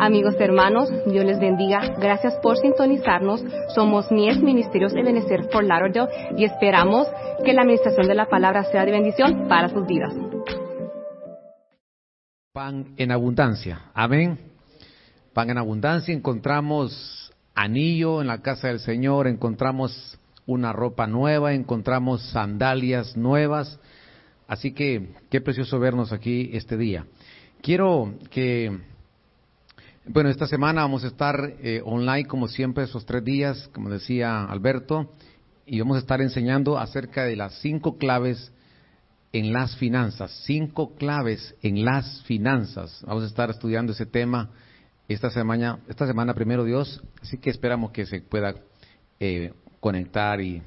Amigos hermanos, Dios les bendiga. Gracias por sintonizarnos. Somos Mies Ministerios Ebenezer por Lauderdale y esperamos que la administración de la palabra sea de bendición para sus vidas. Pan en abundancia. Amén. Pan en abundancia. Encontramos anillo en la casa del Señor, encontramos una ropa nueva, encontramos sandalias nuevas. Así que qué precioso vernos aquí este día. Quiero que, bueno, esta semana vamos a estar eh, online como siempre esos tres días, como decía Alberto, y vamos a estar enseñando acerca de las cinco claves en las finanzas, cinco claves en las finanzas. Vamos a estar estudiando ese tema esta semana, esta semana primero Dios, así que esperamos que se pueda eh, conectar y,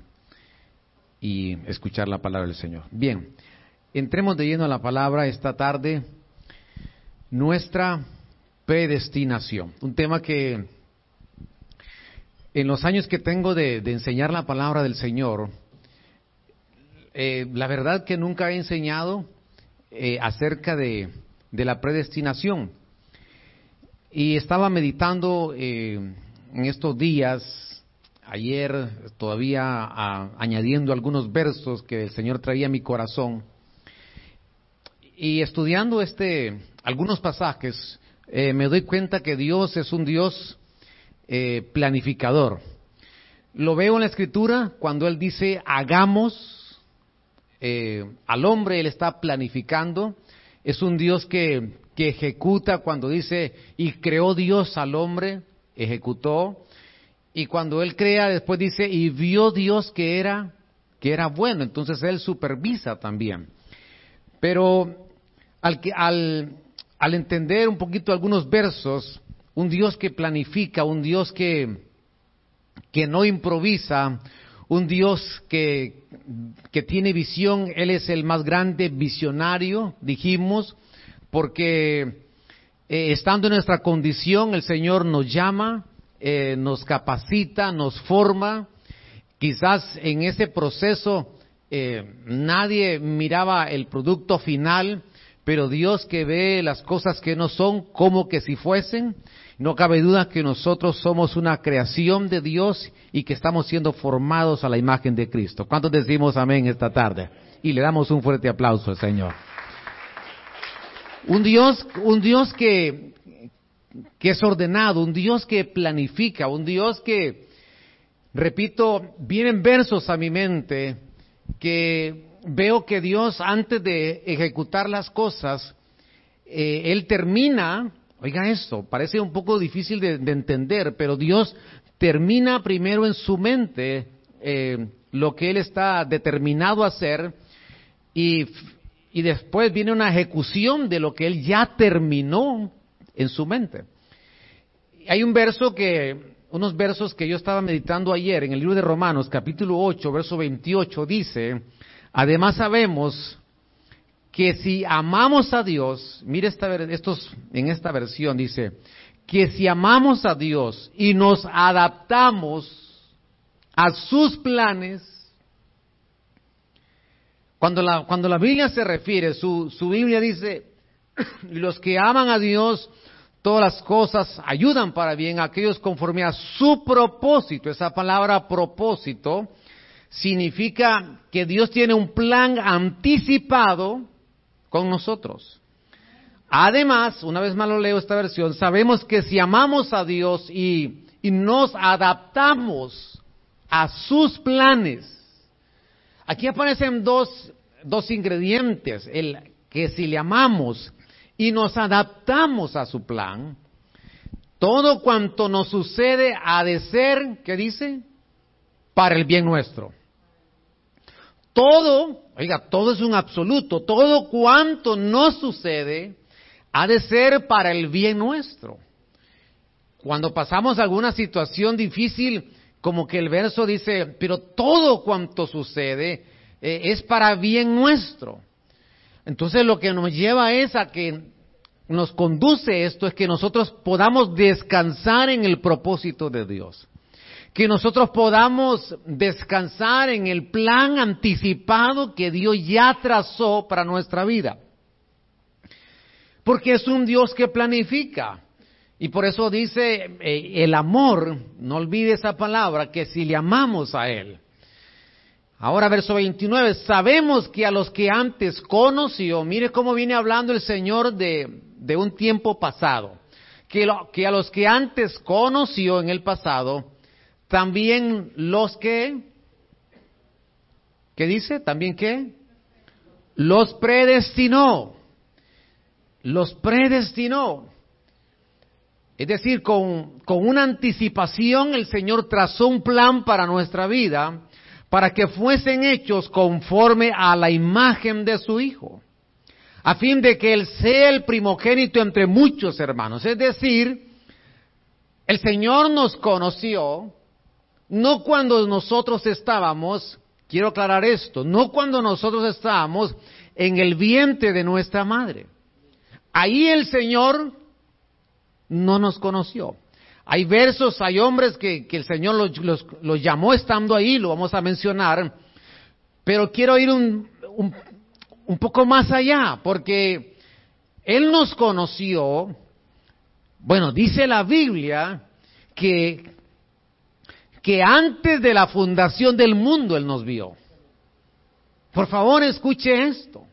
y escuchar la palabra del Señor. Bien, entremos de lleno a la palabra esta tarde. Nuestra predestinación, un tema que en los años que tengo de, enseñar la palabra del Señor, eh, la verdad que nunca he enseñado eh, acerca de, la predestinación. Y estaba meditando eh, en estos días ayer todavía añadiendo algunos versos que el Señor traía a mi corazón y estudiando este algunos pasajes eh, me doy cuenta que Dios es un Dios eh, planificador. Lo veo en la Escritura cuando Él dice hagamos eh, al hombre Él está planificando. Es un Dios que, que ejecuta cuando dice y creó Dios al hombre ejecutó y cuando él crea, después dice, y vio Dios que era, que era bueno, entonces él supervisa también. Pero al, al, al entender un poquito algunos versos, un Dios que planifica, un Dios que, que no improvisa, un Dios que, que tiene visión, Él es el más grande visionario, dijimos, porque eh, estando en nuestra condición, el Señor nos llama, eh, nos capacita, nos forma. Quizás en ese proceso eh, nadie miraba el producto final, pero Dios que ve las cosas que no son como que si fuesen, no cabe duda que nosotros somos una creación de Dios y que estamos siendo formados a la imagen de Cristo. ¿Cuántos decimos amén esta tarde? Y le damos un fuerte aplauso al Señor. Un Dios, un Dios que, que es ordenado, un Dios que planifica, un Dios que, repito, vienen versos a mi mente que veo que Dios antes de ejecutar las cosas, eh, Él termina, oiga esto, parece un poco difícil de, entender, pero Dios termina primero en su mente eh, lo que Él está determinado a hacer y, y después viene una ejecución de lo que Él ya terminó en su mente. Hay un verso que, unos versos que yo estaba meditando ayer en el libro de Romanos, capítulo 8, verso 28, dice, además sabemos que si amamos a Dios, mire esta, estos, en esta versión dice, que si amamos a Dios y nos adaptamos a sus planes, cuando la, cuando la Biblia se refiere, su, su Biblia dice, los que aman a Dios, todas las cosas ayudan para bien a aquellos conforme a su propósito. Esa palabra propósito significa que Dios tiene un plan anticipado con nosotros. Además, una vez más lo leo esta versión, sabemos que si amamos a Dios y, nos adaptamos a sus planes, aquí aparecen dos, dos ingredientes, el que si le amamos y nos adaptamos a su plan, todo cuanto nos sucede ha de ser, ¿qué dice? Para el bien nuestro. Todo, oiga, todo es un absoluto, todo cuanto nos sucede ha de ser para el bien nuestro. Cuando pasamos alguna situación difícil, como que el verso dice, pero todo cuanto sucede eh, es para bien nuestro. Entonces lo que nos lleva es a que nos conduce esto es que nosotros podamos descansar en el propósito de Dios. Que nosotros podamos descansar en el plan anticipado que Dios ya trazó para nuestra vida. Porque es un Dios que planifica. Y por eso dice eh, el amor, no olvide esa palabra, que si le amamos a Él. Ahora verso 29, sabemos que a los que antes conoció, mire cómo viene hablando el Señor de, de un tiempo pasado, que, que a los que antes conoció en el pasado, también los que, ¿qué dice? ¿También qué? Los predestinó. Los predestinó. Es decir, con, con una anticipación el Señor trazó un plan para nuestra vida para que fuesen hechos conforme a la imagen de su Hijo, a fin de que Él sea el primogénito entre muchos hermanos. Es decir, el Señor nos conoció no cuando nosotros estábamos, quiero aclarar esto, no cuando nosotros estábamos en el vientre de nuestra madre. Ahí el Señor no nos conoció. Hay versos, hay hombres que, el Señor los, llamó estando ahí, lo vamos a mencionar, pero quiero ir un, un poco más allá, porque Él nos conoció, bueno, dice la Biblia que que antes de la fundación del mundo Él nos vio. Por favor, escuche esto.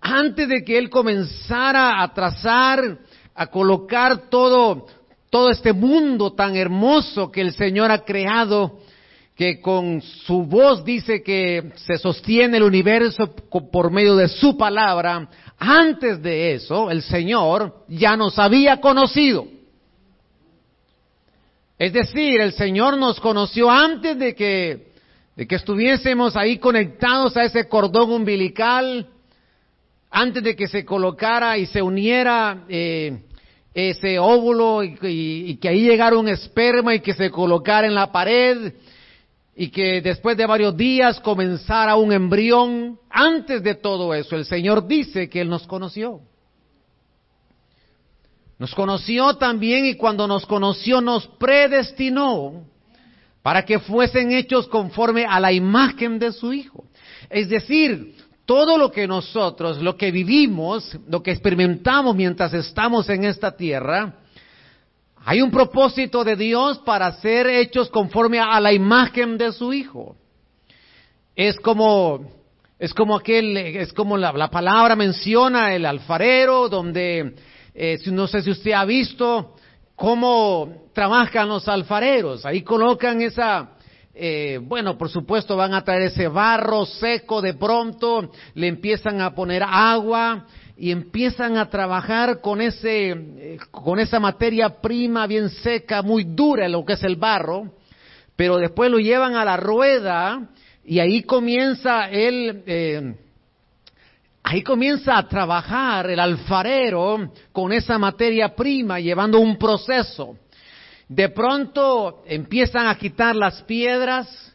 Antes de que Él comenzara a trazar, a colocar todo, todo este mundo tan hermoso que el Señor ha creado, que con su voz dice que se sostiene el universo por medio de su palabra, antes de eso el Señor ya nos había conocido. Es decir, el Señor nos conoció antes de que, estuviésemos ahí conectados a ese cordón umbilical, antes de que se colocara y se uniera eh, ese óvulo y, y, que ahí llegara un esperma y que se colocara en la pared y que después de varios días comenzara un embrión. Antes de todo eso, el Señor dice que Él nos conoció. Nos conoció también y cuando nos conoció nos predestinó para que fuesen hechos conforme a la imagen de su Hijo. Es decir, todo lo que nosotros, lo que vivimos, lo que experimentamos mientras estamos en esta tierra, hay un propósito de Dios para ser hechos conforme a la imagen de su Hijo. Es como, es como aquel, es como la, la palabra menciona el alfarero, donde eh, no sé si usted ha visto cómo trabajan los alfareros. Ahí colocan esa, eh, bueno, por supuesto van a traer ese barro seco de pronto, le empiezan a poner agua y empiezan a trabajar con ese, eh, con esa materia prima bien seca, muy dura, lo que es el barro, pero después lo llevan a la rueda y ahí comienza el, eh, Ahí comienza a trabajar el alfarero con esa materia prima, llevando un proceso. De pronto empiezan a quitar las piedras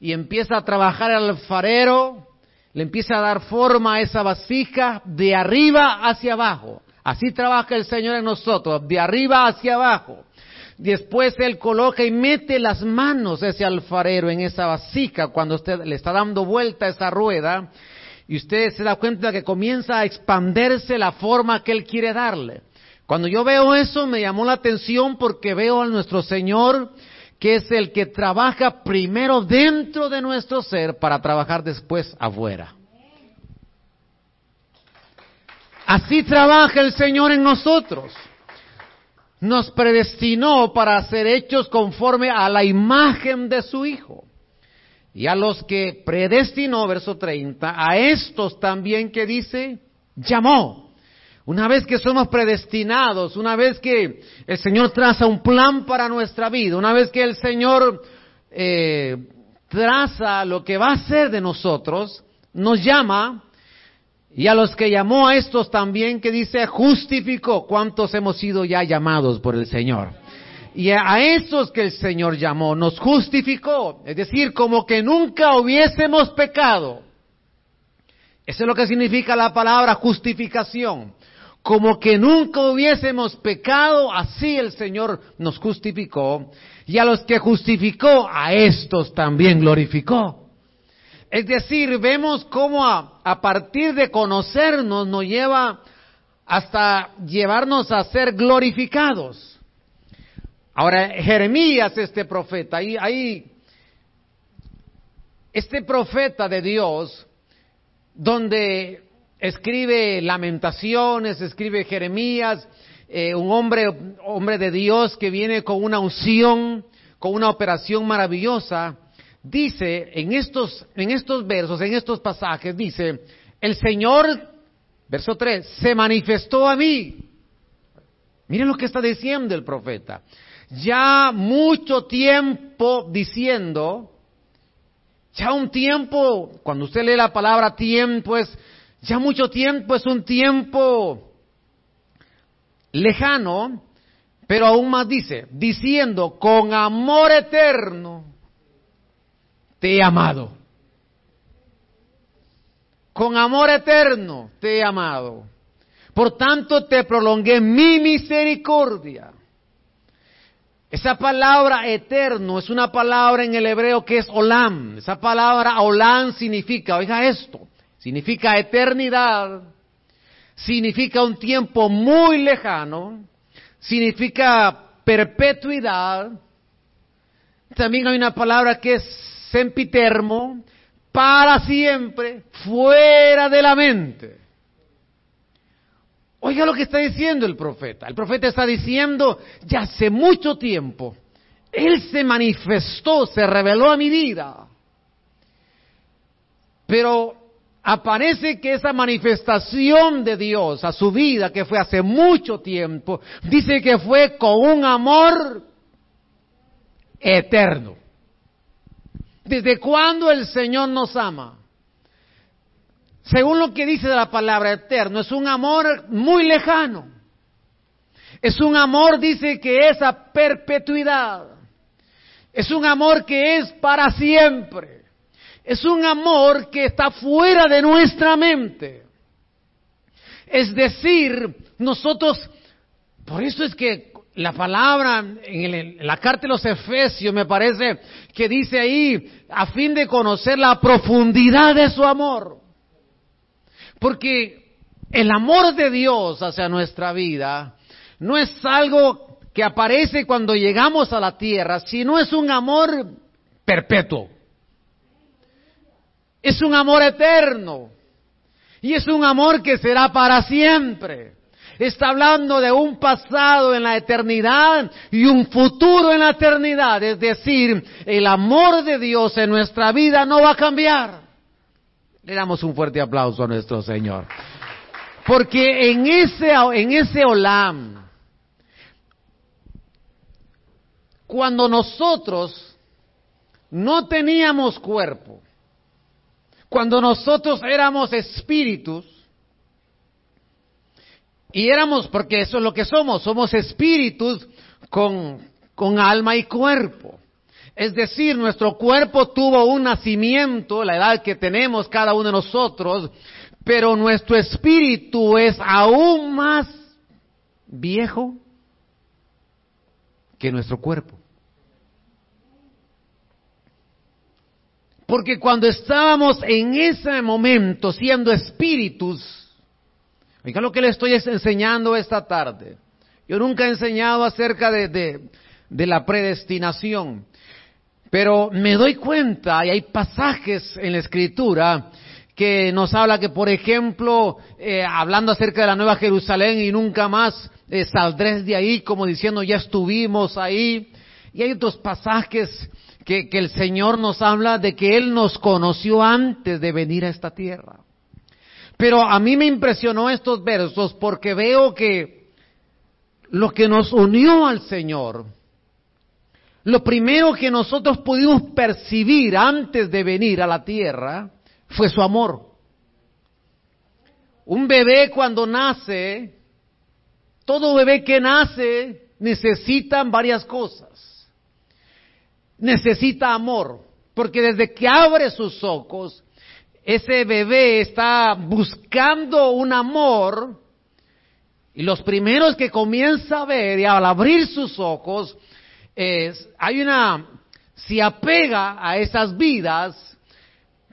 y empieza a trabajar el alfarero, le empieza a dar forma a esa vasija de arriba hacia abajo. Así trabaja el Señor en nosotros, de arriba hacia abajo. Después Él coloca y mete las manos ese alfarero en esa vasija cuando usted le está dando vuelta a esa rueda y usted se da cuenta que comienza a expanderse la forma que Él quiere darle. Cuando yo veo eso me llamó la atención porque veo a nuestro Señor que es el que trabaja primero dentro de nuestro ser para trabajar después afuera. Así trabaja el Señor en nosotros. Nos predestinó para ser hechos conforme a la imagen de su Hijo. Y a los que predestinó, verso 30, a estos también que dice, llamó. Una vez que somos predestinados, una vez que el Señor traza un plan para nuestra vida, una vez que el Señor eh, traza lo que va a ser de nosotros, nos llama, y a los que llamó a estos también que dice, justificó, ¿cuántos hemos sido ya llamados por el Señor? Y a esos que el Señor llamó, nos justificó, es decir, como que nunca hubiésemos pecado. Eso es lo que significa la palabra justificación. Como que nunca hubiésemos pecado, así el Señor nos justificó. Y a los que justificó, a estos también glorificó. Es decir, vemos cómo a, a partir de conocernos nos lleva hasta llevarnos a ser glorificados. Ahora, Jeremías, este profeta, ahí, ahí este profeta de Dios, donde escribe lamentaciones, escribe Jeremías, eh, un hombre, hombre de Dios que viene con una unción, con una operación maravillosa, dice en estos, en estos versos, en estos pasajes, dice, el Señor, verso 3, se manifestó a mí. Miren lo que está diciendo el profeta. Ya mucho tiempo diciendo, ya un tiempo, cuando usted lee la palabra tiempo, es, ya mucho tiempo es un tiempo lejano, pero aún más dice, diciendo, con amor eterno te he amado. Con amor eterno te he amado. Por tanto te prolongué mi misericordia. Esa palabra eterno es una palabra en el hebreo que es olam. Esa palabra olam significa, oiga esto, significa eternidad, significa un tiempo muy lejano, significa perpetuidad. También hay una palabra que es sempitermo, para siempre, fuera de la mente. Oiga lo que está diciendo el profeta. El profeta está diciendo, ya hace mucho tiempo, Él se manifestó, se reveló a mi vida. Pero aparece que esa manifestación de Dios a su vida, que fue hace mucho tiempo, dice que fue con un amor eterno. ¿Desde cuándo el Señor nos ama? Según lo que dice la palabra eterno, es un amor muy lejano. Es un amor, dice, que es a perpetuidad. Es un amor que es para siempre. Es un amor que está fuera de nuestra mente. Es decir, nosotros, por eso es que la palabra en, la carta de los Efesios me parece que dice ahí, a fin de conocer la profundidad de su amor. Porque el amor de Dios hacia nuestra vida no es algo que aparece cuando llegamos a la tierra, sino es un amor perpetuo. Es un amor eterno. Y es un amor que será para siempre. Está hablando de un pasado en la eternidad y un futuro en la eternidad. Es decir, el amor de Dios en nuestra vida no va a cambiar. Le damos un fuerte aplauso a nuestro Señor. Porque en ese, en ese olam, cuando nosotros no teníamos cuerpo, cuando nosotros éramos espíritus, y éramos, porque eso es lo que somos, somos espíritus con, con alma y cuerpo. Es decir, nuestro cuerpo tuvo un nacimiento, la edad que tenemos cada uno de nosotros, pero nuestro espíritu es aún más viejo que nuestro cuerpo. Porque cuando estábamos en ese momento siendo espíritus, oiga lo que le estoy enseñando esta tarde. Yo nunca he enseñado acerca de, de, de la predestinación. Pero me doy cuenta, y hay pasajes en la escritura que nos habla que, por ejemplo, eh, hablando acerca de la Nueva Jerusalén y nunca más eh, saldré de ahí, como diciendo, ya estuvimos ahí. Y hay otros pasajes que, que el Señor nos habla de que Él nos conoció antes de venir a esta tierra. Pero a mí me impresionó estos versos porque veo que lo que nos unió al Señor lo primero que nosotros pudimos percibir antes de venir a la tierra fue su amor. Un bebé cuando nace, todo bebé que nace necesita varias cosas. Necesita amor, porque desde que abre sus ojos, ese bebé está buscando un amor y los primeros que comienza a ver y al abrir sus ojos hay una, se apega a esas vidas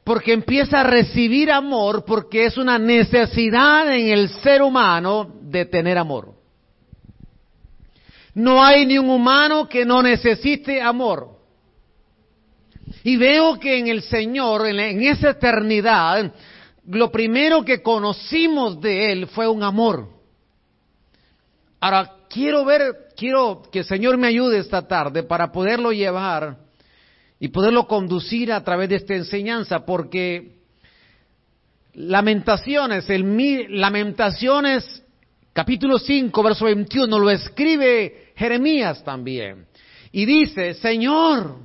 porque empieza a recibir amor, porque es una necesidad en el ser humano de tener amor. No hay ni un humano que no necesite amor. Y veo que en el Señor, en, esa eternidad, lo primero que conocimos de Él fue un amor. Ahora, quiero ver, quiero que el Señor me ayude esta tarde para poderlo llevar y poderlo conducir a través de esta enseñanza, porque Lamentaciones, el Lamentaciones capítulo 5, verso 21, lo escribe Jeremías también. Y dice, Señor,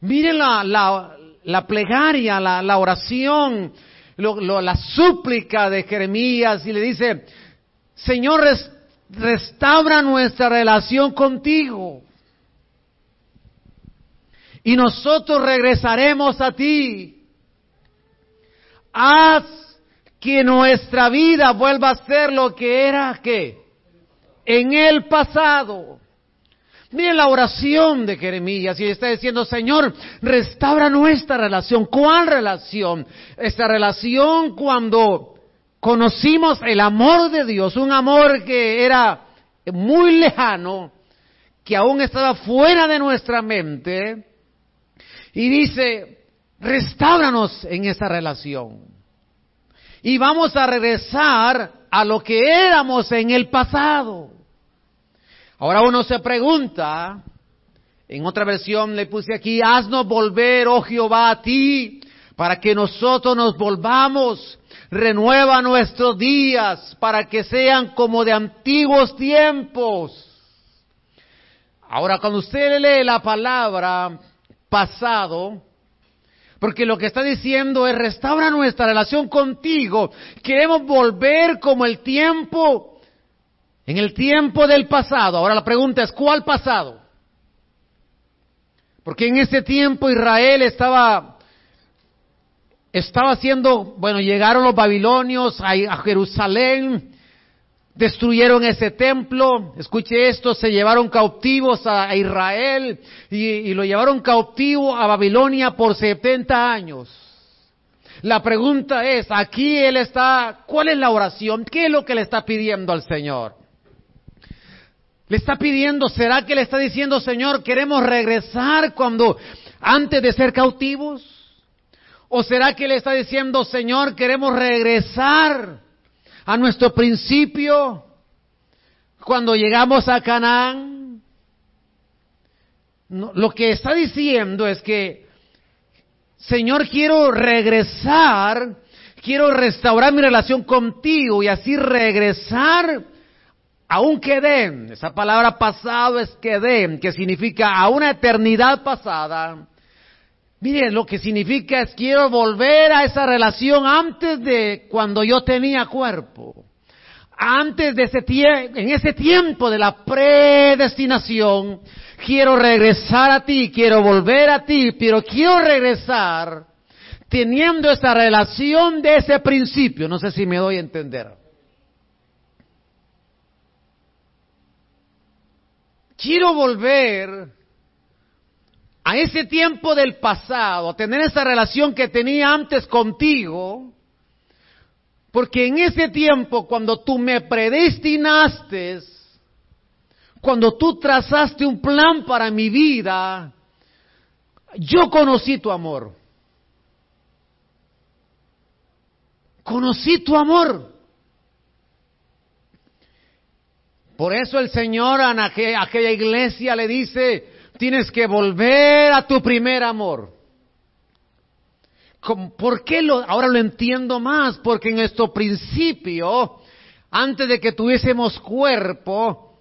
miren la, la, plegaria, la, oración, la súplica de Jeremías y le dice, Señor, restaura nuestra relación contigo. Y nosotros regresaremos a ti. Haz que nuestra vida vuelva a ser lo que era que en el pasado. Miren la oración de Jeremías y está diciendo, Señor, restaura nuestra relación. ¿Cuál relación? Esta relación cuando conocimos el amor de Dios, un amor que era muy lejano, que aún estaba fuera de nuestra mente, y dice, restauranos en esa relación. Y vamos a regresar a lo que éramos en el pasado. Ahora uno se pregunta, en otra versión le puse aquí, haznos volver, oh Jehová, a ti, para que nosotros nos volvamos, renueva nuestros días, para que sean como de antiguos tiempos. Ahora, cuando usted lee la palabra pasado, porque lo que está diciendo es restaura nuestra relación contigo, queremos volver como el tiempo en el tiempo del pasado, ahora la pregunta es, ¿cuál pasado? Porque en ese tiempo Israel estaba, estaba haciendo, bueno, llegaron los babilonios a, Jerusalén, destruyeron ese templo, escuche esto, se llevaron cautivos a, Israel y, y, lo llevaron cautivo a Babilonia por 70 años. La pregunta es, aquí él está, ¿cuál es la oración? ¿Qué es lo que le está pidiendo al Señor? Le está pidiendo, ¿será que le está diciendo, Señor, queremos regresar cuando antes de ser cautivos? ¿O será que le está diciendo, Señor, queremos regresar a nuestro principio cuando llegamos a Canaán? lo que está diciendo es que, Señor, quiero regresar, quiero restaurar mi relación contigo y así regresar aún queden, esa palabra pasado es queden, que significa a una eternidad pasada. Miren, lo que significa es quiero volver a esa relación antes de cuando yo tenía cuerpo. Antes de ese tiempo, en ese tiempo de la predestinación, quiero regresar a ti, quiero volver a ti, pero quiero regresar teniendo esa relación de ese principio. No sé si me doy a entender. quiero volver a ese tiempo del pasado, a tener esa relación que tenía antes contigo, porque en ese tiempo cuando tú me predestinaste, cuando tú trazaste un plan para mi vida, yo conocí tu amor. Conocí tu amor. Por eso el Señor a aquella iglesia le dice, tienes que volver a tu primer amor. ¿Por qué lo, ahora lo entiendo más? Porque en nuestro principio, antes de que tuviésemos cuerpo,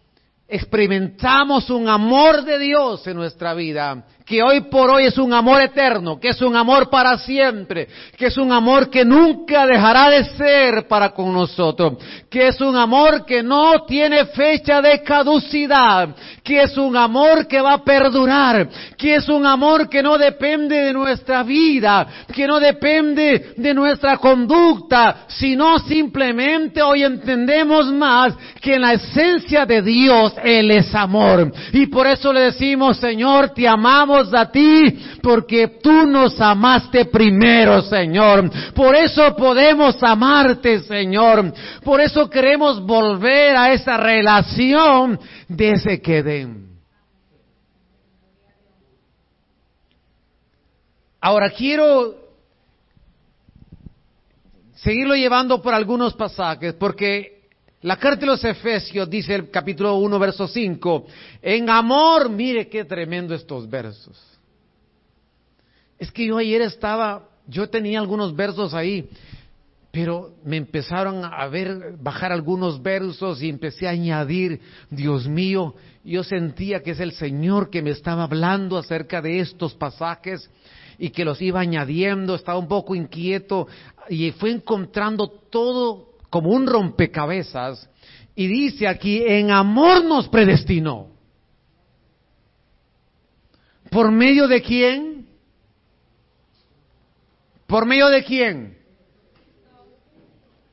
experimentamos un amor de Dios en nuestra vida que hoy por hoy es un amor eterno, que es un amor para siempre, que es un amor que nunca dejará de ser para con nosotros, que es un amor que no tiene fecha de caducidad, que es un amor que va a perdurar, que es un amor que no depende de nuestra vida, que no depende de nuestra conducta, sino simplemente hoy entendemos más que en la esencia de Dios Él es amor. Y por eso le decimos, Señor, te amamos a ti porque tú nos amaste primero, Señor. Por eso podemos amarte, Señor. Por eso queremos volver a esa relación de ese queden. Ahora quiero seguirlo llevando por algunos pasajes, porque la carta de los Efesios dice el capítulo 1, verso 5, en amor, mire qué tremendo estos versos. Es que yo ayer estaba, yo tenía algunos versos ahí, pero me empezaron a ver, bajar algunos versos y empecé a añadir, Dios mío, yo sentía que es el Señor que me estaba hablando acerca de estos pasajes y que los iba añadiendo, estaba un poco inquieto y fue encontrando todo como un rompecabezas y dice aquí, en amor nos predestinó. ¿Por medio de quién? ¿Por medio de quién?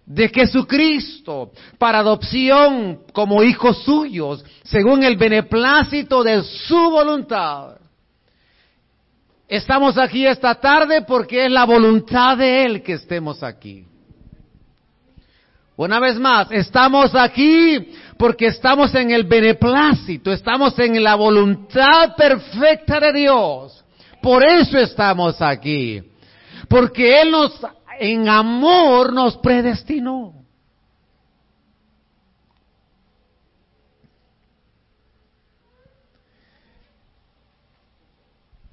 De Jesucristo, para adopción como hijos suyos, según el beneplácito de su voluntad. Estamos aquí esta tarde porque es la voluntad de Él que estemos aquí. Una vez más, estamos aquí porque estamos en el beneplácito, estamos en la voluntad perfecta de Dios. Por eso estamos aquí. Porque Él nos, en amor, nos predestinó.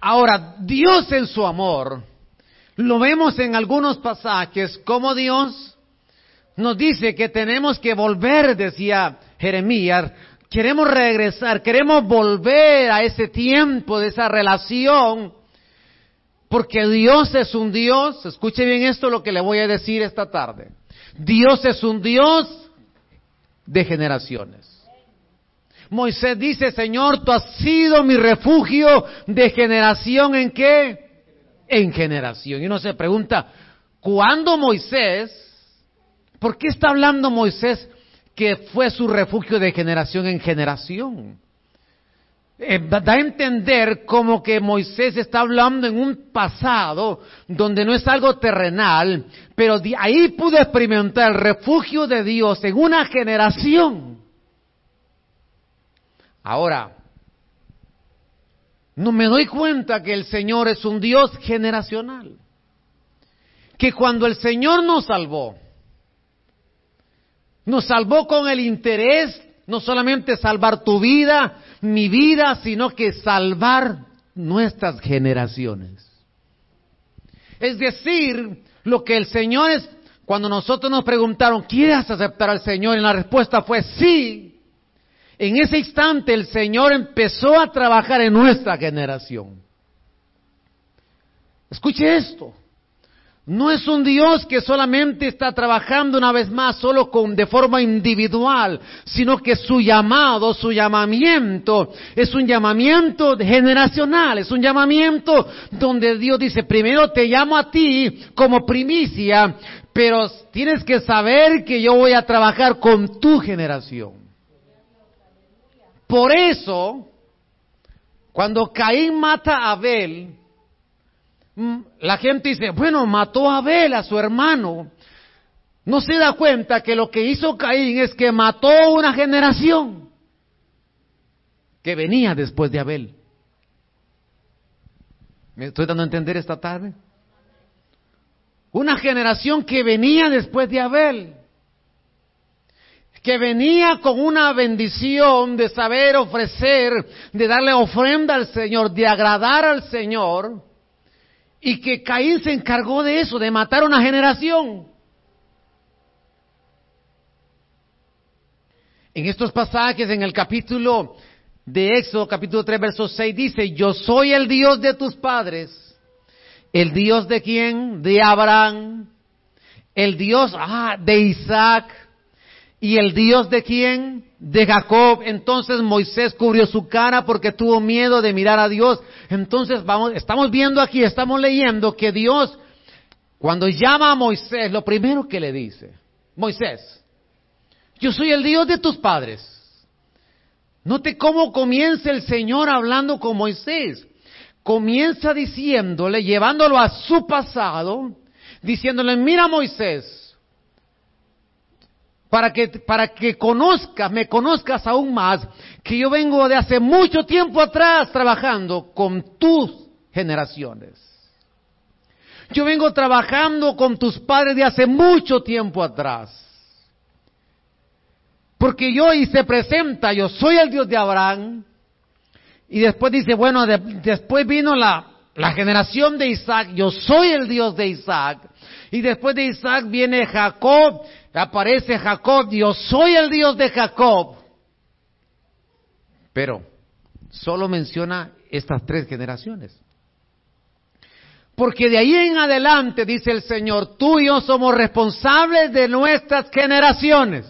Ahora, Dios en su amor, lo vemos en algunos pasajes como Dios nos dice que tenemos que volver, decía Jeremías, queremos regresar, queremos volver a ese tiempo, de esa relación, porque Dios es un Dios, escuche bien esto lo que le voy a decir esta tarde, Dios es un Dios de generaciones. Moisés dice, Señor, tú has sido mi refugio de generación en qué? En generación. Y uno se pregunta, ¿cuándo Moisés ¿Por qué está hablando Moisés que fue su refugio de generación en generación? Eh, da a entender como que Moisés está hablando en un pasado donde no es algo terrenal, pero ahí pudo experimentar el refugio de Dios en una generación. Ahora, no me doy cuenta que el Señor es un Dios generacional. Que cuando el Señor nos salvó, nos salvó con el interés, no solamente salvar tu vida, mi vida, sino que salvar nuestras generaciones. Es decir, lo que el Señor es, cuando nosotros nos preguntaron, ¿quieres aceptar al Señor? Y la respuesta fue sí. En ese instante el Señor empezó a trabajar en nuestra generación. Escuche esto. No es un Dios que solamente está trabajando una vez más solo con de forma individual, sino que su llamado, su llamamiento es un llamamiento generacional, es un llamamiento donde Dios dice, primero te llamo a ti como primicia, pero tienes que saber que yo voy a trabajar con tu generación. Por eso, cuando Caín mata a Abel, la gente dice, bueno, mató a Abel, a su hermano. No se da cuenta que lo que hizo Caín es que mató una generación que venía después de Abel. ¿Me estoy dando a entender esta tarde? Una generación que venía después de Abel, que venía con una bendición de saber ofrecer, de darle ofrenda al Señor, de agradar al Señor, y que Caín se encargó de eso, de matar una generación. En estos pasajes, en el capítulo de Éxodo, capítulo 3, verso 6, dice, yo soy el Dios de tus padres. ¿El Dios de quién? De Abraham. El Dios ah, de Isaac. ¿Y el Dios de quién? De Jacob. Entonces Moisés cubrió su cara porque tuvo miedo de mirar a Dios. Entonces vamos, estamos viendo aquí, estamos leyendo que Dios, cuando llama a Moisés, lo primero que le dice, Moisés, yo soy el Dios de tus padres. Note cómo comienza el Señor hablando con Moisés. comienza diciéndole, llevándolo a su pasado, diciéndole, mira Moisés, para que, para que conozcas, me conozcas aún más, que yo vengo de hace mucho tiempo atrás trabajando con tus generaciones. Yo vengo trabajando con tus padres de hace mucho tiempo atrás. Porque yo y se presenta, yo soy el Dios de Abraham. Y después dice, bueno, después vino la, la generación de Isaac, yo soy el Dios de Isaac. Y después de Isaac viene Jacob, aparece Jacob, yo soy el Dios de Jacob. Pero solo menciona estas tres generaciones. Porque de ahí en adelante, dice el Señor, tú y yo somos responsables de nuestras generaciones.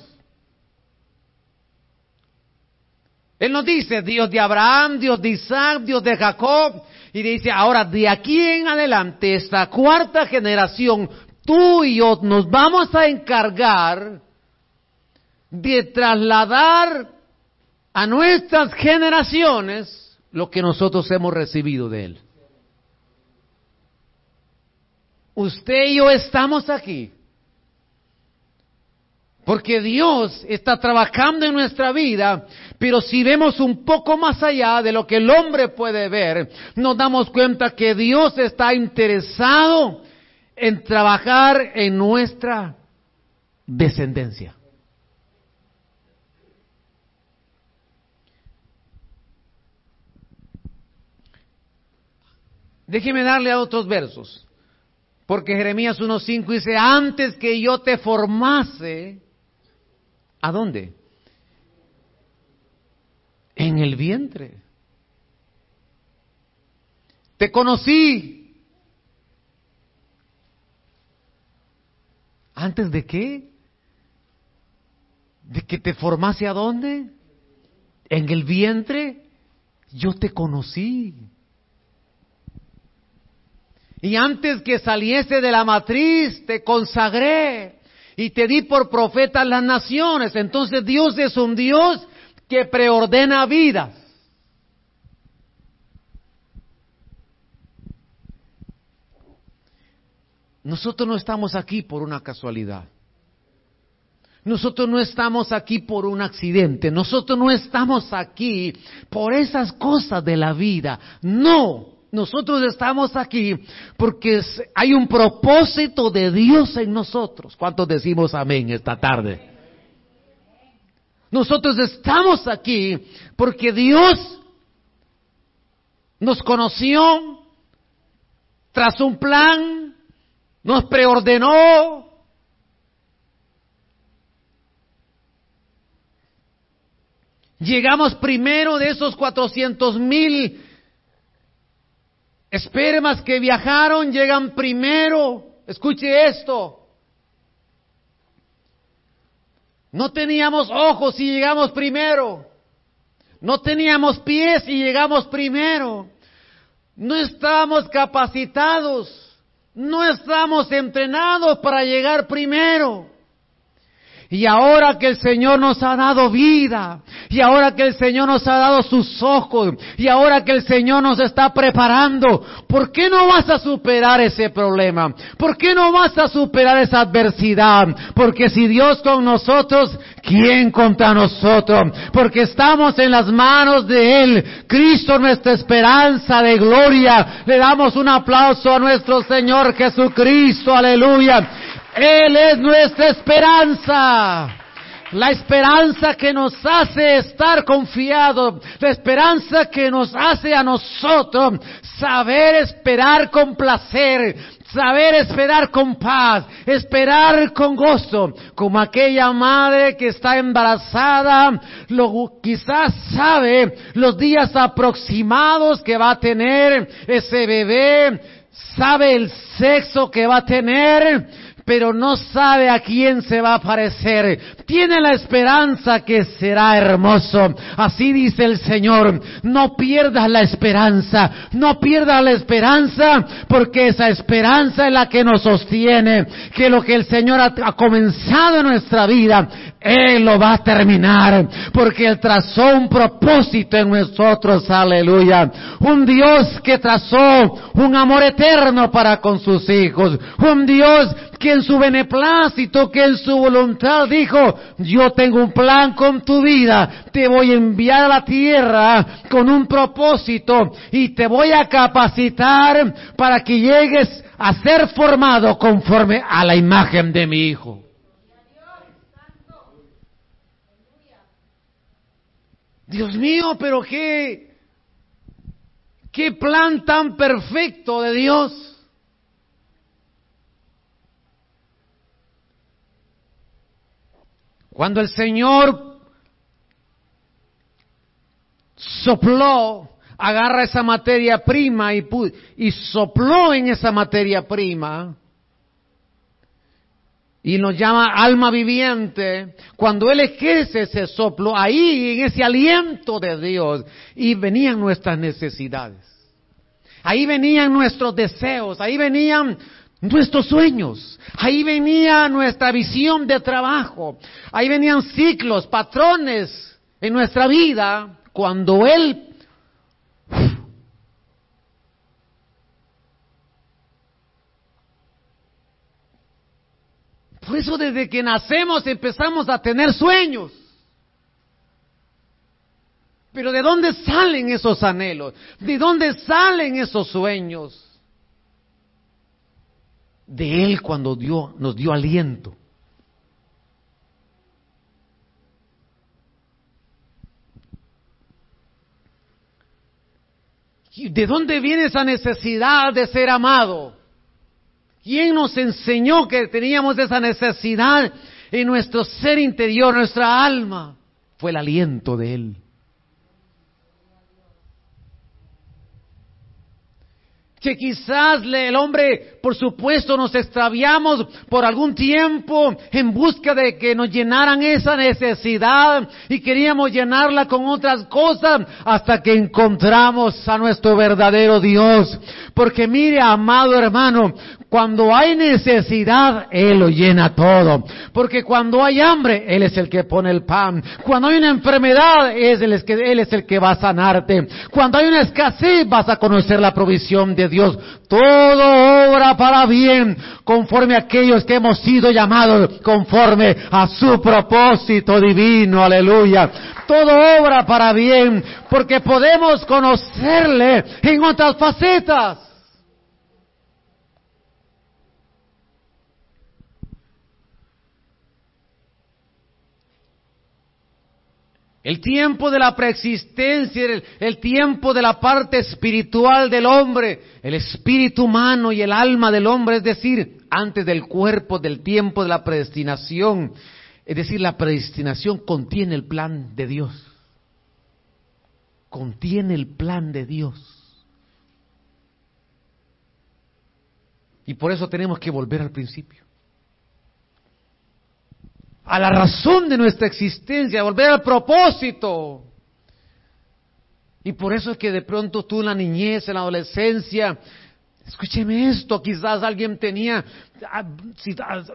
Él nos dice, Dios de Abraham, Dios de Isaac, Dios de Jacob. Y dice, ahora de aquí en adelante, esta cuarta generación, tú y yo nos vamos a encargar de trasladar a nuestras generaciones lo que nosotros hemos recibido de Él. Usted y yo estamos aquí porque Dios está trabajando en nuestra vida, pero si vemos un poco más allá de lo que el hombre puede ver, nos damos cuenta que Dios está interesado en trabajar en nuestra descendencia. Déjeme darle a otros versos, porque Jeremías 1.5 dice, antes que yo te formase, ¿A dónde? En el vientre. Te conocí. ¿Antes de qué? ¿De que te formase a dónde? En el vientre. Yo te conocí. Y antes que saliese de la matriz, te consagré y te di por profeta a las naciones. Entonces Dios es un Dios que preordena vidas. Nosotros no estamos aquí por una casualidad. Nosotros no estamos aquí por un accidente. Nosotros no estamos aquí por esas cosas de la vida. No. Nosotros estamos aquí porque hay un propósito de Dios en nosotros. ¿Cuántos decimos amén esta tarde? Nosotros estamos aquí porque Dios nos conoció tras un plan, nos preordenó. Llegamos primero de esos cuatrocientos mil Espermas que viajaron llegan primero. Escuche esto. No teníamos ojos y llegamos primero. No teníamos pies y llegamos primero. No estábamos capacitados. No estamos entrenados para llegar primero. Y ahora que el Señor nos ha dado vida, y ahora que el Señor nos ha dado sus ojos, y ahora que el Señor nos está preparando, ¿por qué no vas a superar ese problema? ¿Por qué no vas a superar esa adversidad? Porque si Dios con nosotros, ¿quién contra nosotros? Porque estamos en las manos de Él. Cristo nuestra esperanza de gloria. Le damos un aplauso a nuestro Señor Jesucristo. Aleluya. Él es nuestra esperanza. La esperanza que nos hace estar confiados, la esperanza que nos hace a nosotros saber esperar con placer, saber esperar con paz, esperar con gozo, como aquella madre que está embarazada, lo, quizás sabe los días aproximados que va a tener ese bebé, sabe el sexo que va a tener, pero no sabe a quién se va a parecer. Tiene la esperanza que será hermoso. Así dice el Señor, no pierdas la esperanza, no pierdas la esperanza, porque esa esperanza es la que nos sostiene, que lo que el Señor ha, comenzado en nuestra vida, Él lo va a terminar, porque Él trazó un propósito en nosotros, aleluya. Un Dios que trazó un amor eterno para con sus hijos, un Dios que en su beneplácito, que en su voluntad dijo, yo tengo un plan con tu vida, te voy a enviar a la tierra con un propósito y te voy a capacitar para que llegues a ser formado conforme a la imagen de mi hijo. Dios mío, pero qué, qué plan tan perfecto de Dios. Cuando el Señor sopló, agarra esa materia prima y, sopló en esa materia prima, y nos llama alma viviente, cuando Él ejerce ese soplo, ahí en ese aliento de Dios, y venían nuestras necesidades, ahí venían nuestros deseos, ahí venían nuestros sueños. Ahí venía nuestra visión de trabajo. Ahí venían ciclos, patrones en nuestra vida cuando Él... Por eso desde que nacemos empezamos a tener sueños. Pero ¿de dónde salen esos anhelos? ¿De dónde salen esos sueños? De Él cuando dio, nos dio aliento. ¿De dónde viene esa necesidad de ser amado? ¿Quién nos enseñó que teníamos esa necesidad en nuestro ser interior, nuestra alma? Fue el aliento de Él. Que quizás el hombre, por supuesto, nos extraviamos por algún tiempo en busca de que nos llenaran esa necesidad y queríamos llenarla con otras cosas hasta que encontramos a nuestro verdadero Dios. Porque mire, amado hermano, cuando hay necesidad, Él lo llena todo. Porque cuando hay hambre, Él es el que pone el pan. Cuando hay una enfermedad, Él es, el que va a sanarte. Cuando hay una escasez, vas a conocer la provisión de Dios. Todo obra para bien, conforme a aquellos que hemos sido llamados, conforme a su propósito divino. Aleluya. Todo obra para bien, porque podemos conocerle en otras facetas. El tiempo de la preexistencia, el, tiempo de la parte espiritual del hombre, el espíritu humano y el alma del hombre, es decir, antes del cuerpo, del tiempo de la predestinación. Es decir, la predestinación contiene el plan de Dios. Contiene el plan de Dios. Y por eso tenemos que volver al principio a la razón de nuestra existencia, volver al propósito. Y por eso es que de pronto tú en la niñez, en la adolescencia, escúcheme esto, quizás alguien tenía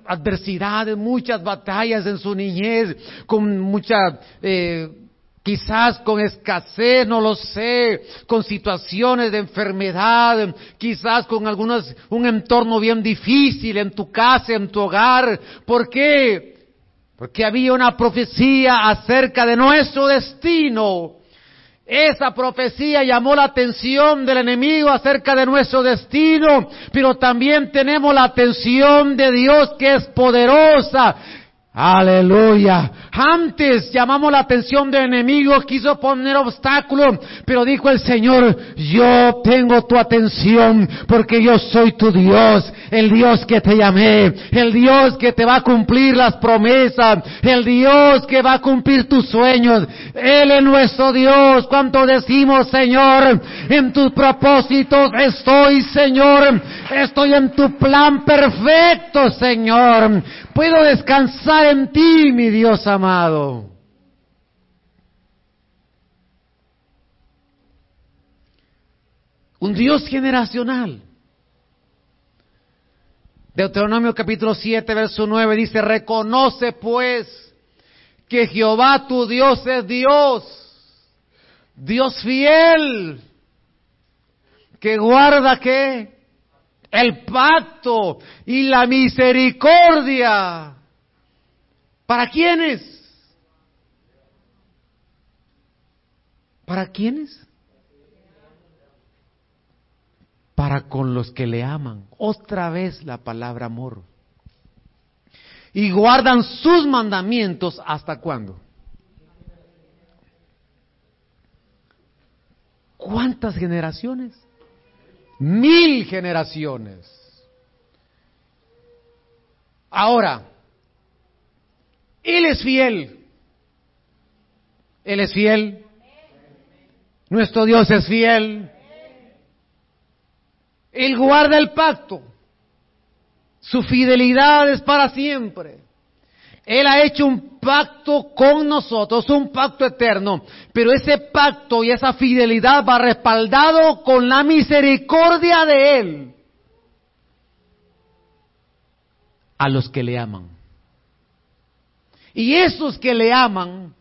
adversidades, muchas batallas en su niñez, con mucha, eh, quizás con escasez, no lo sé, con situaciones de enfermedad, quizás con algunos, un entorno bien difícil en tu casa, en tu hogar. ¿Por qué? Porque había una profecía acerca de nuestro destino. Esa profecía llamó la atención del enemigo acerca de nuestro destino, pero también tenemos la atención de Dios que es poderosa Aleluya. Antes llamamos la atención del enemigo, quiso poner obstáculos, pero dijo el Señor, yo tengo tu atención porque yo soy tu Dios, el Dios que te llamé, el Dios que te va a cumplir las promesas, el Dios que va a cumplir tus sueños. Él es nuestro Dios. Cuando decimos, Señor, en tus propósitos estoy, Señor, estoy en tu plan perfecto, Señor. Puedo descansar en ti, mi Dios amado. Un Dios generacional. Deuteronomio capítulo 7, verso 9 dice, reconoce pues que Jehová tu Dios es Dios, Dios fiel, que guarda que el pacto y la misericordia. ¿Para quiénes? ¿Para quiénes? Para con los que le aman. Otra vez la palabra amor. Y guardan sus mandamientos hasta cuándo? ¿Cuántas generaciones? Mil generaciones. Ahora, Él es fiel. Él es fiel. Nuestro Dios es fiel. Él guarda el pacto. Su fidelidad es para siempre. Él ha hecho un pacto con nosotros, un pacto eterno, pero ese pacto y esa fidelidad va respaldado con la misericordia de Él a los que le aman. Y esos que le aman,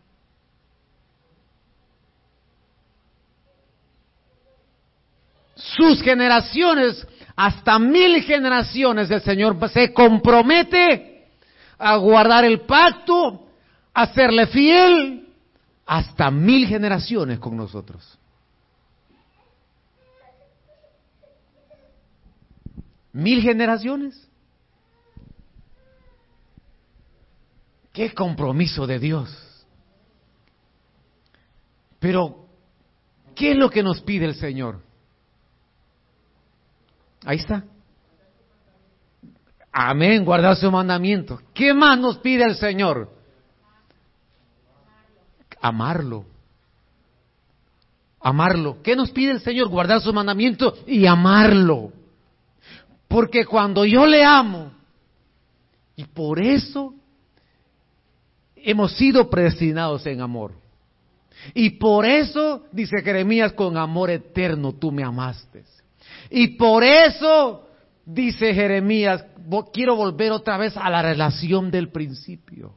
sus generaciones, hasta mil generaciones, el Señor se compromete a guardar el pacto, a serle fiel hasta mil generaciones con nosotros. ¿Mil generaciones? Qué compromiso de Dios. Pero, ¿qué es lo que nos pide el Señor? Ahí está. Amén, guardar su mandamiento. ¿Qué más nos pide el Señor? Amarlo. Amarlo. ¿Qué nos pide el Señor? Guardar su mandamiento y amarlo. Porque cuando yo le amo, y por eso hemos sido predestinados en amor. Y por eso, dice Jeremías, con amor eterno tú me amaste. Y por eso dice Jeremías, quiero volver otra vez a la relación del principio.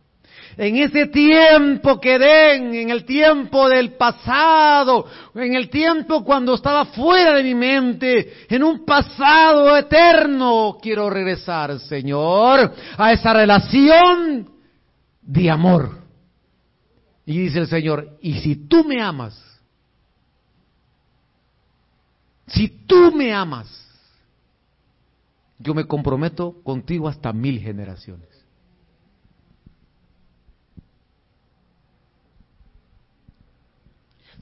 En ese tiempo que den, en el tiempo del pasado, en el tiempo cuando estaba fuera de mi mente, en un pasado eterno, quiero regresar, Señor, a esa relación de amor. Y dice el Señor, y si tú me amas, si tú me amas, yo me comprometo contigo hasta mil generaciones.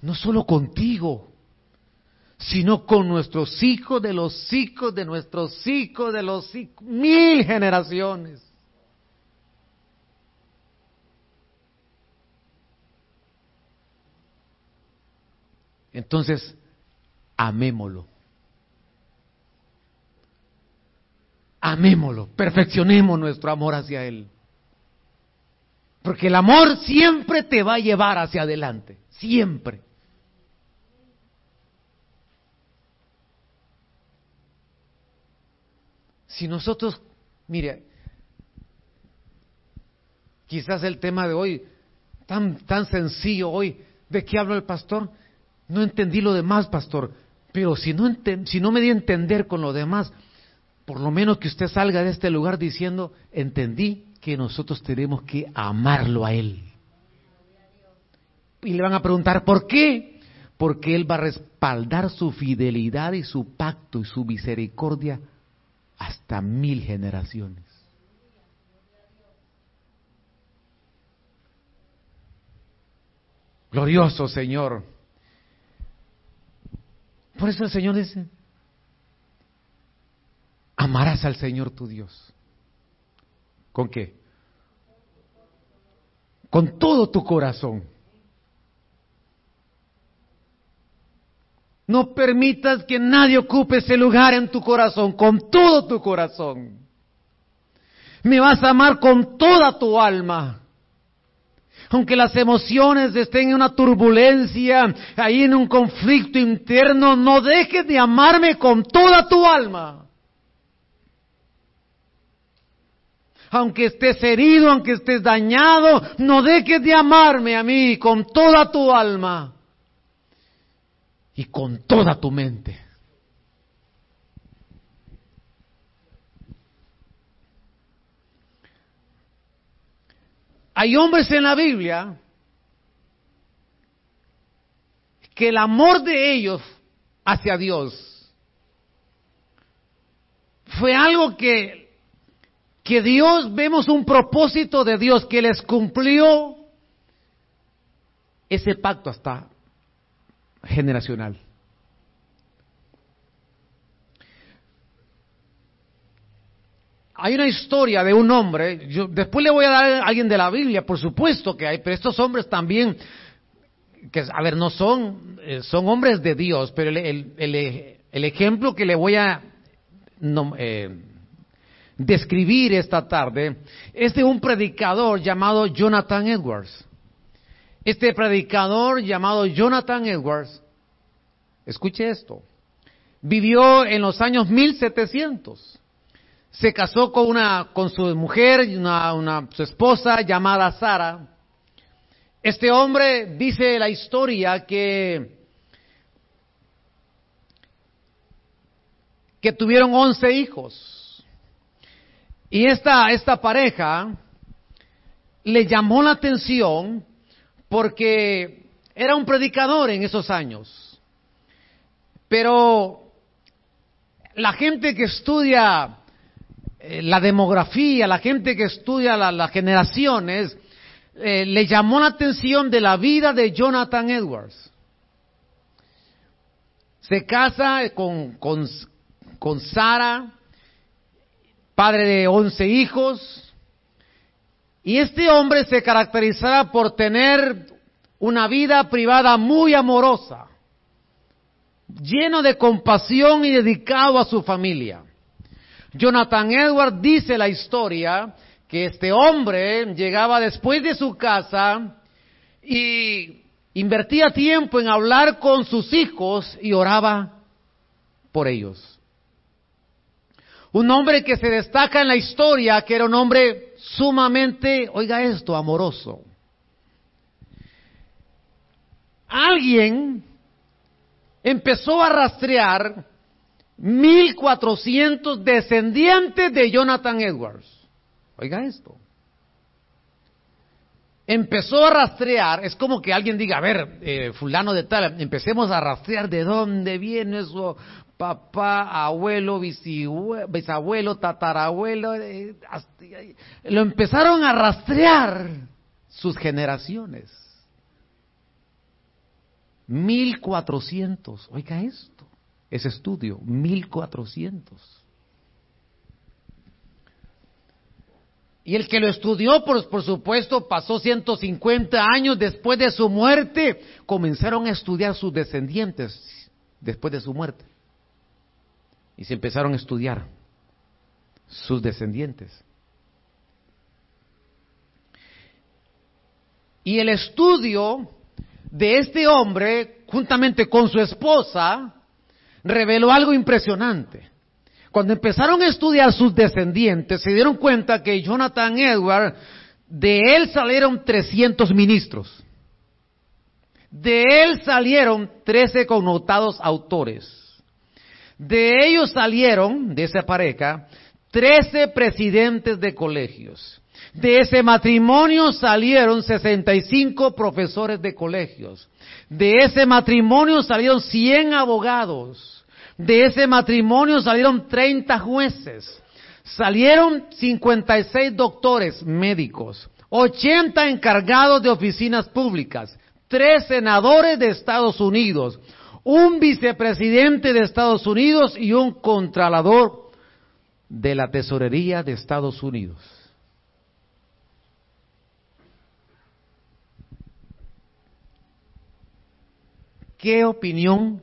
No solo contigo, sino con nuestros hijos, de los hijos, de nuestros hijos, de los hijos, mil generaciones. Entonces, amémoslo. Amémoslo, perfeccionemos nuestro amor hacia Él. Porque el amor siempre te va a llevar hacia adelante, siempre. Si nosotros, mire, quizás el tema de hoy, tan, tan sencillo hoy, ¿de qué habla el pastor? No entendí lo demás, pastor, pero si no, si no me di a entender con lo demás, por lo menos que usted salga de este lugar diciendo, entendí que nosotros tenemos que amarlo a Él. Y le van a preguntar, ¿por qué? Porque Él va a respaldar su fidelidad y su pacto y su misericordia hasta mil generaciones. Glorioso Señor. Por eso el Señor dice, amarás al Señor tu Dios. ¿Con qué? Con todo tu corazón. No permitas que nadie ocupe ese lugar en tu corazón, con todo tu corazón. Me vas a amar con toda tu alma. Aunque las emociones estén en una turbulencia, ahí en un conflicto interno, no dejes de amarme con toda tu alma. Aunque estés herido, aunque estés dañado, no dejes de amarme a mí con toda tu alma y con toda tu mente. Hay hombres en la Biblia que el amor de ellos hacia Dios fue algo que, que Dios, vemos un propósito de Dios que les cumplió ese pacto hasta generacional. Hay una historia de un hombre, yo después le voy a dar a alguien de la Biblia, por supuesto que hay, pero estos hombres también, que a ver, no son, eh, son hombres de Dios, pero el, el, ejemplo que le voy a eh, describir esta tarde es de un predicador llamado Jonathan Edwards. Este predicador llamado Jonathan Edwards, escuche esto, vivió en los años 1700. Se casó con una, con su mujer, una, una, su esposa llamada Sara. Este hombre dice la historia que, que tuvieron once hijos. Y esta, esta pareja le llamó la atención porque era un predicador en esos años. Pero la gente que estudia eh, la demografía, la gente que estudia las generaciones, eh, le llamó la atención de la vida de Jonathan Edwards. Se casa con, con, con Sara, padre de once hijos, y este hombre se caracterizaba por tener una vida privada muy amorosa, lleno de compasión y dedicado a su familia. Jonathan Edward dice la historia que este hombre llegaba después de su casa y invertía tiempo en hablar con sus hijos y oraba por ellos. Un hombre que se destaca en la historia, que era un hombre sumamente, oiga esto, amoroso. Alguien empezó a rastrear 1400 descendientes de Jonathan Edwards. Oiga esto. Empezó a rastrear, es como que alguien diga, a ver, eh, fulano de tal, empecemos a rastrear de dónde viene eso, papá, abuelo, bisabuelo, tatarabuelo, eh, lo empezaron a rastrear sus generaciones. 1400, oiga esto, ese estudio, 1400. Y el que lo estudió, por, por, supuesto, pasó 150 años después de su muerte, comenzaron a estudiar sus descendientes después de su muerte y se empezaron a estudiar sus descendientes. Y el estudio de este hombre, juntamente con su esposa, reveló algo impresionante. Cuando empezaron a estudiar sus descendientes, se dieron cuenta que Jonathan Edward, de él salieron 300 ministros. De él salieron 13 connotados autores. De ellos salieron, de esa pareja, trece presidentes de colegios. De ese matrimonio salieron 65 profesores de colegios. De ese matrimonio salieron 100 abogados. De ese matrimonio salieron 30 jueces. Salieron 56 doctores médicos, 80 encargados de oficinas públicas, tres senadores de Estados Unidos, un vicepresidente de Estados Unidos y un contralador de la tesorería de Estados Unidos. ¿Qué opinión?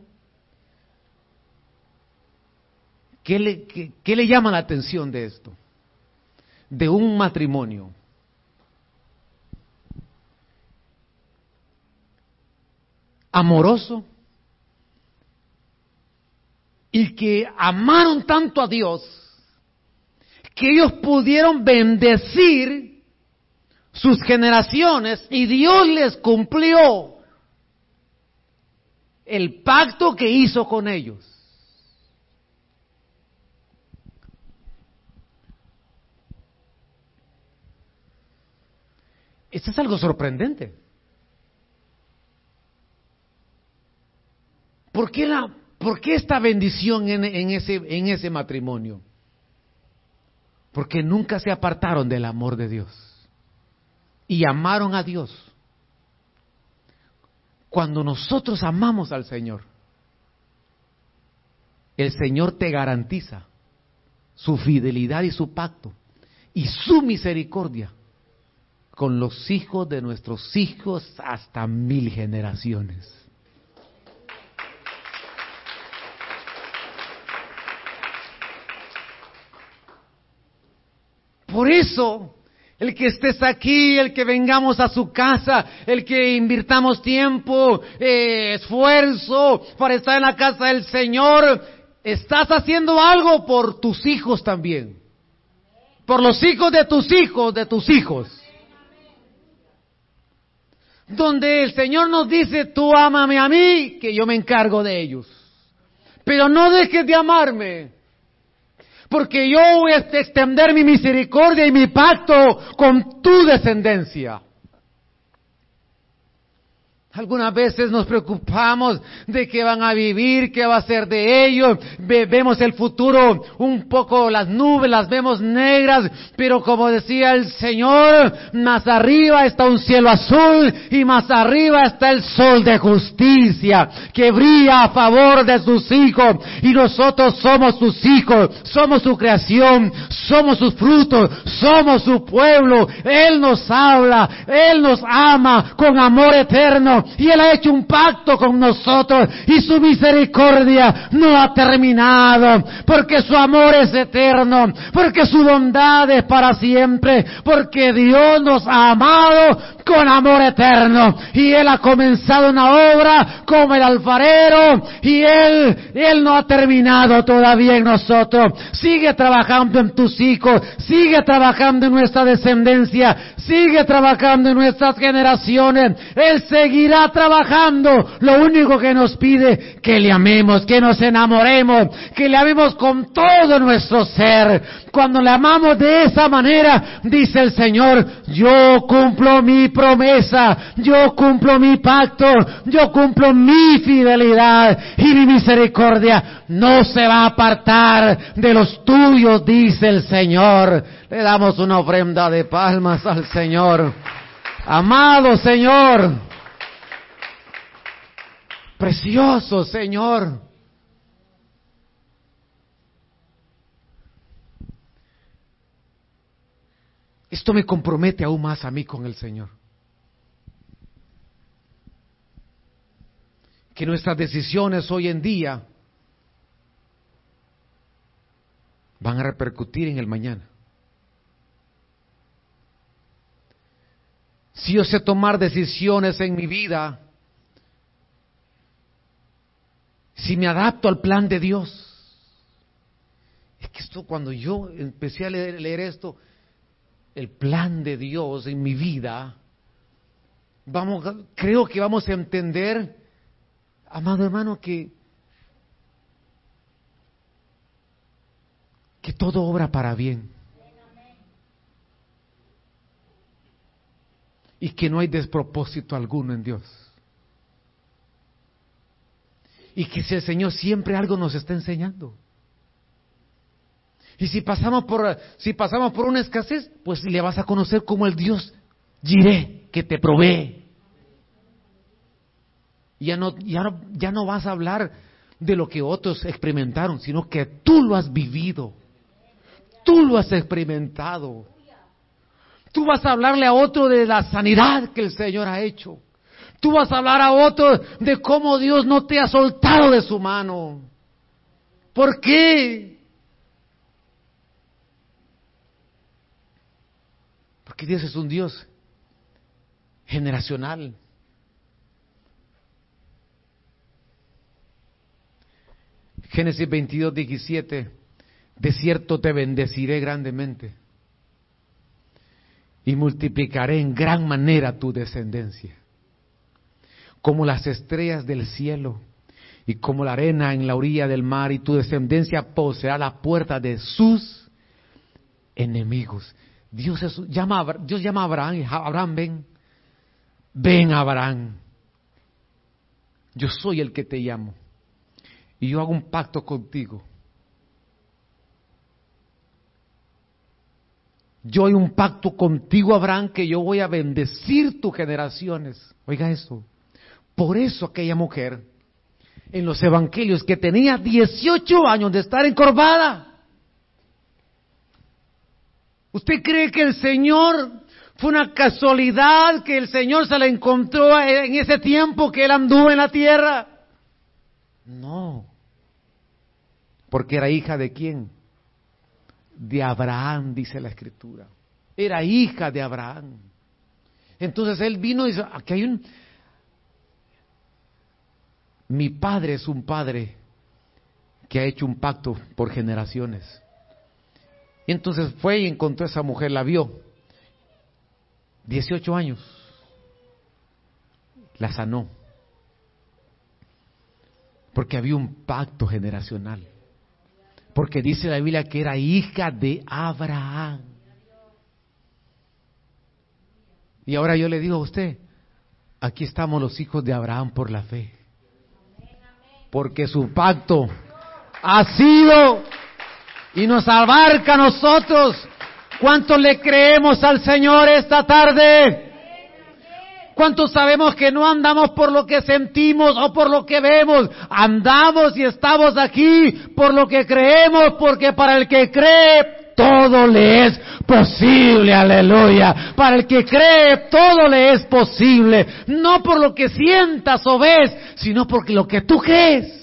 ¿Qué le, qué le llama la atención de esto? De un matrimonio. amoroso y que amaron tanto a Dios que ellos pudieron bendecir sus generaciones y Dios les cumplió el pacto que hizo con ellos. Esto es algo sorprendente. ¿Por qué, la, por qué esta bendición en, en, ese, matrimonio? Porque nunca se apartaron del amor de Dios y amaron a Dios. Cuando nosotros amamos al Señor, el Señor te garantiza su fidelidad y su pacto y su misericordia con los hijos de nuestros hijos hasta mil generaciones. Por eso, el que estés aquí, el que vengamos a su casa, el que invirtamos tiempo, eh, esfuerzo para estar en la casa del Señor, estás haciendo algo por tus hijos también. Por los hijos de tus hijos, de tus hijos. Donde el Señor nos dice, tú ámame a mí, que yo me encargo de ellos. Pero no dejes de amarme porque yo voy a extender mi misericordia y mi pacto con tu descendencia. Algunas veces nos preocupamos de qué van a vivir, qué va a ser de ellos. vemos el futuro un poco, las nubes las vemos negras, pero como decía el Señor, más arriba está un cielo azul y más arriba está el sol de justicia que brilla a favor de sus hijos. Y nosotros somos sus hijos, somos su creación, somos sus frutos, somos su pueblo. Él nos habla, Él nos ama con amor eterno y Él ha hecho un pacto con nosotros y su misericordia no ha terminado porque su amor es eterno, porque su bondad es para siempre, porque Dios nos ha amado con amor eterno y Él ha comenzado una obra como el alfarero y Él, Él no ha terminado todavía en nosotros. Sigue trabajando en tus hijos, sigue trabajando en nuestra descendencia, sigue trabajando en nuestras generaciones. Él seguirá trabajando. Lo único que nos pide, que le amemos, que nos enamoremos, que le amemos con todo nuestro ser. Cuando le amamos de esa manera, dice el Señor, yo cumplo mi promesa, yo cumplo mi pacto, yo cumplo mi fidelidad y mi misericordia no se va a apartar de los tuyos, dice el Señor. Le damos una ofrenda de palmas al Señor. Amado Señor, precioso Señor. Esto me compromete aún más a mí con el Señor. Que nuestras decisiones hoy en día van a repercutir en el mañana. Si yo sé tomar decisiones en mi vida, si me adapto al plan de Dios, es que esto cuando yo empecé a leer, esto, el plan de Dios en mi vida, vamos, creo que vamos a entender, amado hermano, que que todo obra para bien. Y que no hay despropósito alguno en Dios. Y que si el Señor siempre algo nos está enseñando. Y si pasamos por, si pasamos por una escasez, pues le vas a conocer como el Dios Giré, que te provee. Ya no, ya, no, ya no vas a hablar de lo que otros experimentaron, sino que tú lo has vivido. Tú lo has experimentado. Tú vas a hablarle a otro de la sanidad que el Señor ha hecho. Tú vas a hablar a otro de cómo Dios no te ha soltado de su mano. ¿Por qué? Porque Dios es un Dios generacional. Génesis 22, 17. De cierto te bendeciré grandemente y multiplicaré en gran manera tu descendencia, como las estrellas del cielo y como la arena en la orilla del mar, y tu descendencia poseerá la puerta de sus enemigos. Dios, llama, Dios llama a Abraham, Abraham, ven, ven Abraham, yo soy el que te llamo, y yo hago un pacto contigo Yo hay un pacto contigo, Abraham, que yo voy a bendecir tus generaciones. Oiga eso. Por eso aquella mujer en los evangelios que tenía 18 años de estar encorvada. ¿Usted cree que el Señor fue una casualidad que el Señor se la encontró en ese tiempo que él anduvo en la tierra? No. Porque era hija de quién? de Abraham, dice la escritura. Era hija de Abraham. Entonces él vino y dice, aquí hay un... Mi padre es un padre que ha hecho un pacto por generaciones. Y entonces fue y encontró a esa mujer, la vio. 18 años. La sanó. Porque había un pacto generacional. Porque dice la Biblia que era hija de Abraham. Y ahora yo le digo a usted, aquí estamos los hijos de Abraham por la fe. Porque su pacto ha sido y nos abarca a nosotros. ¿Cuánto le creemos al Señor esta tarde? ¿Cuántos sabemos que no andamos por lo que sentimos o por lo que vemos? Andamos y estamos aquí por lo que creemos, porque para el que cree todo le es posible, aleluya. Para el que cree todo le es posible, no por lo que sientas o ves, sino por lo que tú crees.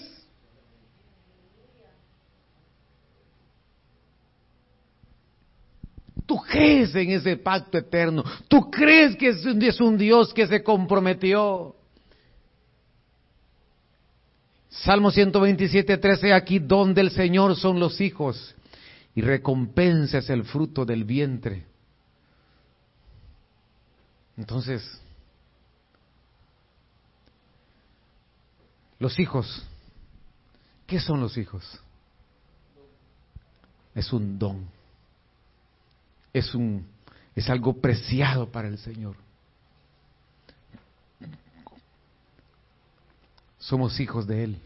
Tú crees en ese pacto eterno. Tú crees que es un Dios que se comprometió. Salmo 127, 13, aquí donde el Señor son los hijos y recompensa es el fruto del vientre. Entonces, los hijos, ¿qué son los hijos? Es un don es, un, es algo preciado para el Señor. Somos hijos de Él.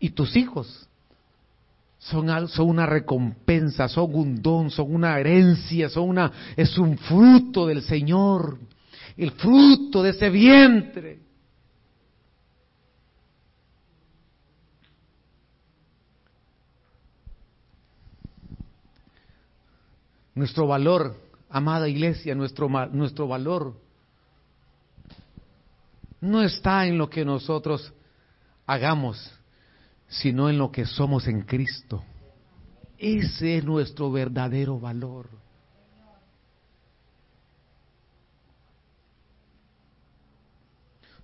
Y tus hijos son, son una recompensa, son un don, son una herencia, son una, es un fruto del Señor, el fruto de ese vientre. Nuestro valor, amada iglesia, nuestro, nuestro valor no está en lo que nosotros hagamos, sino en lo que somos en Cristo. Ese es nuestro verdadero valor.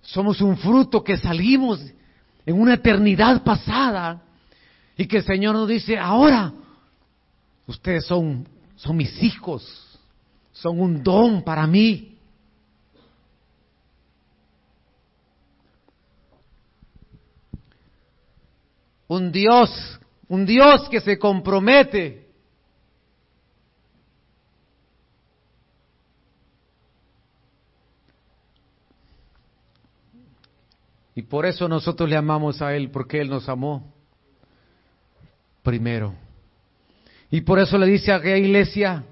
Somos un fruto que salimos en una eternidad pasada y que el Señor nos dice, ahora ustedes son son mis hijos, son un don para mí. Un Dios, un Dios que se compromete. Y por eso nosotros le amamos a Él, porque Él nos amó primero. Y por eso le dice a aquella iglesia,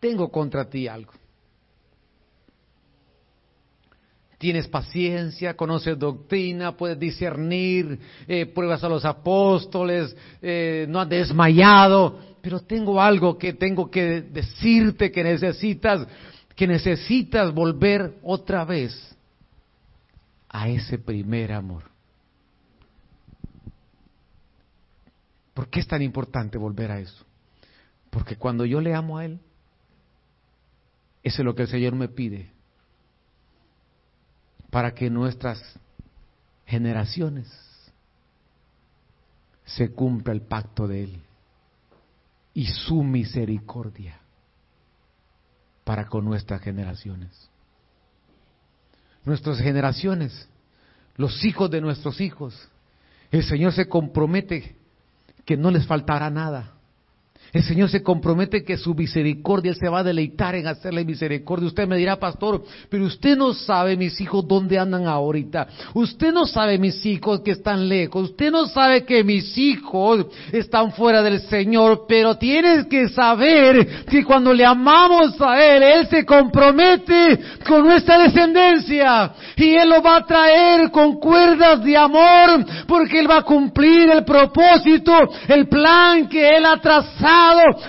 tengo contra ti algo. Tienes paciencia, conoces doctrina, puedes discernir, eh, pruebas a los apóstoles, eh, no has desmayado, pero tengo algo que tengo que decirte que necesitas, que necesitas volver otra vez a ese primer amor. ¿Por qué es tan importante volver a eso? Porque cuando yo le amo a Él, eso es lo que el Señor me pide para que nuestras generaciones se cumpla el pacto de Él y su misericordia para con nuestras generaciones. Nuestras generaciones, los hijos de nuestros hijos, el Señor se compromete que no les faltará nada. El Señor se compromete que su misericordia, Él se va a deleitar en hacerle misericordia. Usted me dirá, pastor, pero usted no sabe, mis hijos, dónde andan ahorita. Usted no sabe, mis hijos, que están lejos. Usted no sabe que mis hijos están fuera del Señor. Pero tienes que saber que cuando le amamos a Él, Él se compromete con nuestra descendencia. Y Él lo va a traer con cuerdas de amor, porque Él va a cumplir el propósito, el plan que Él ha trazado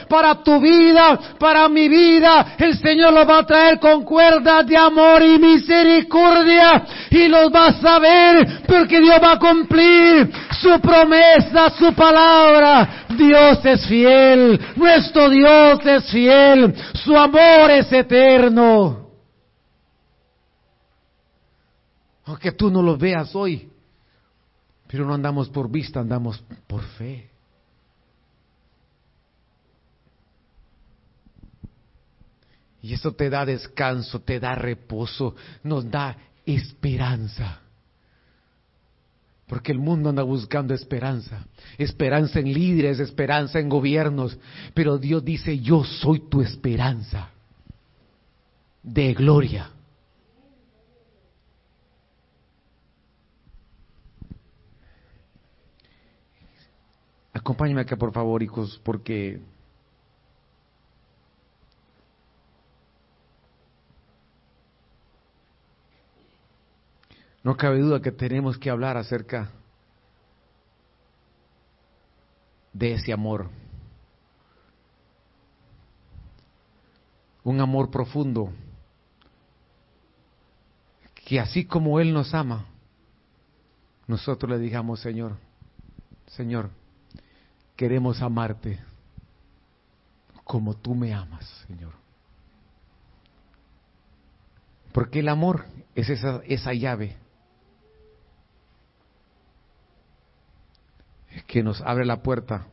para tu vida, para mi vida. El Señor lo va a traer con cuerdas de amor y misericordia y los vas a ver porque Dios va a cumplir su promesa, su palabra. Dios es fiel, nuestro Dios es fiel, su amor es eterno. Aunque tú no lo veas hoy, pero no andamos por vista, andamos por fe. Y eso te da descanso, te da reposo, nos da esperanza. Porque el mundo anda buscando esperanza, esperanza en líderes, esperanza en gobiernos, pero Dios dice, yo soy tu esperanza de gloria. Acompáñame acá por favor, hijos, porque No cabe duda que tenemos que hablar acerca de ese amor. Un amor profundo que así como Él nos ama, nosotros le digamos, Señor, Señor, queremos amarte como tú me amas, Señor. Porque el amor es esa, esa llave que nos abre la puerta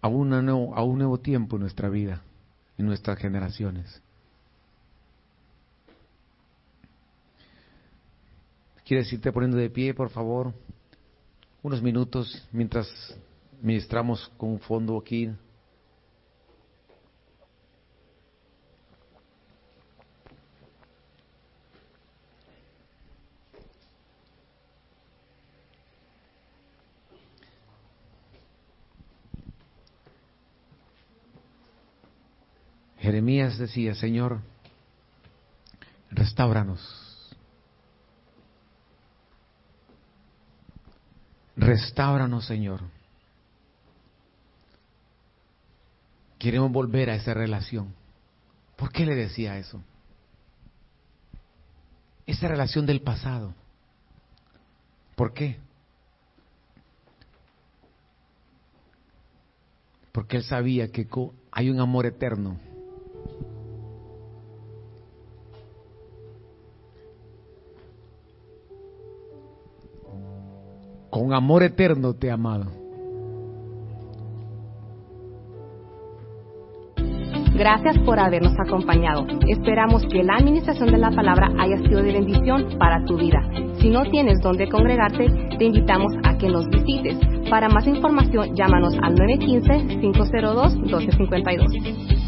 a, una nuevo, a un nuevo tiempo en nuestra vida, en nuestras generaciones. ¿Quieres irte poniendo de pie, por favor? Unos minutos mientras ministramos con un fondo aquí. Jeremías decía, Señor, restauranos. Restauranos, Señor. Queremos volver a esa relación. ¿Por qué le decía eso? Esa relación del pasado. ¿Por qué? Porque él sabía que hay un amor eterno con amor eterno te he amado. Gracias por habernos acompañado. Esperamos que la administración de la palabra haya sido de bendición para tu vida. Si no tienes dónde congregarte, te invitamos a que nos visites. Para más información, llámanos al 915-502-1252.